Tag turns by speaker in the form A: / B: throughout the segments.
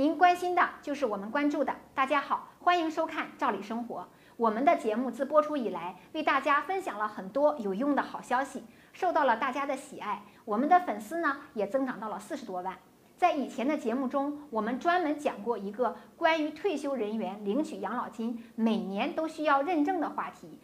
A: 您关心的就是我们关注的。大家好，欢迎收看《赵理生活》。我们的节目自播出以来，为大家分享了很多有用的好消息，受到了大家的喜爱。我们的粉丝呢也增长到了四十多万。在以前的节目中，我们专门讲过一个关于退休人员领取养老金每年都需要认证的话题，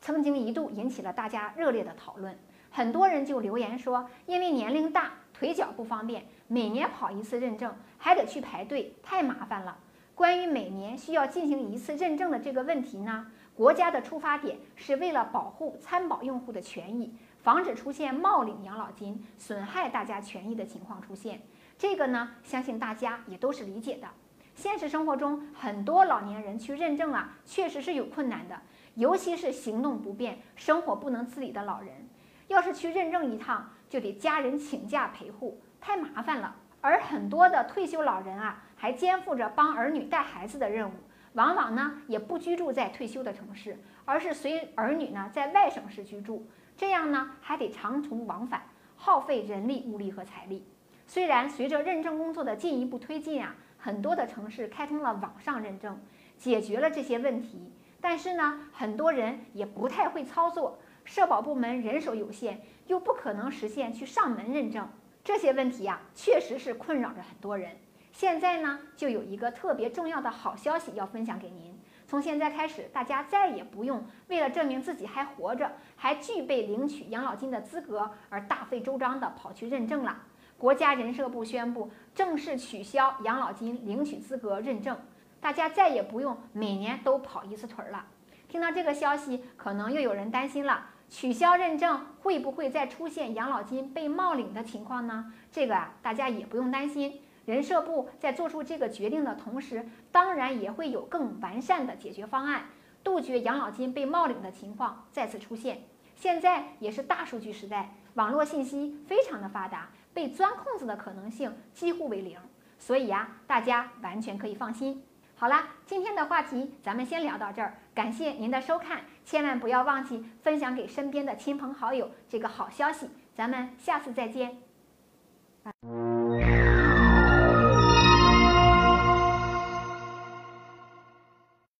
A: 曾经一度引起了大家热烈的讨论。很多人就留言说，因为年龄大，腿脚不方便，每年跑一次认证还得去排队，太麻烦了。关于每年需要进行一次认证的这个问题呢，国家的出发点是为了保护参保用户的权益，防止出现冒领养老金、损害大家权益的情况出现。这个呢，相信大家也都是理解的。现实生活中，很多老年人去认证啊，确实是有困难的，尤其是行动不便、生活不能自理的老人，要是去认证一趟，就得家人请假陪护，太麻烦了。而很多的退休老人啊，还肩负着帮儿女带孩子的任务，往往呢也不居住在退休的城市，而是随儿女呢在外省市居住，这样呢还得长途往返，耗费人力、物力和财力。虽然随着认证工作的进一步推进啊，很多的城市开通了网上认证，解决了这些问题，但是呢，很多人也不太会操作，社保部门人手有限，又不可能实现去上门认证，这些问题呀，确实是困扰着很多人。现在呢，就有一个特别重要的好消息要分享给您，从现在开始，大家再也不用为了证明自己还活着，还具备领取养老金的资格而大费周章的跑去认证了。国家人社部宣布正式取消养老金领取资格认证，大家再也不用每年都跑一次腿儿了。听到这个消息，可能又有人担心了：取消认证会不会再出现养老金被冒领的情况呢？这个啊，大家也不用担心。人社部在做出这个决定的同时，当然也会有更完善的解决方案，杜绝养老金被冒领的情况再次出现。现在也是大数据时代，网络信息非常的发达。被钻空子的可能性几乎为零，所以呀，大家完全可以放心。好啦，今天的话题咱们先聊到这儿，感谢您的收看，千万不要忘记分享给身边的亲朋好友这个好消息，咱们下次再见。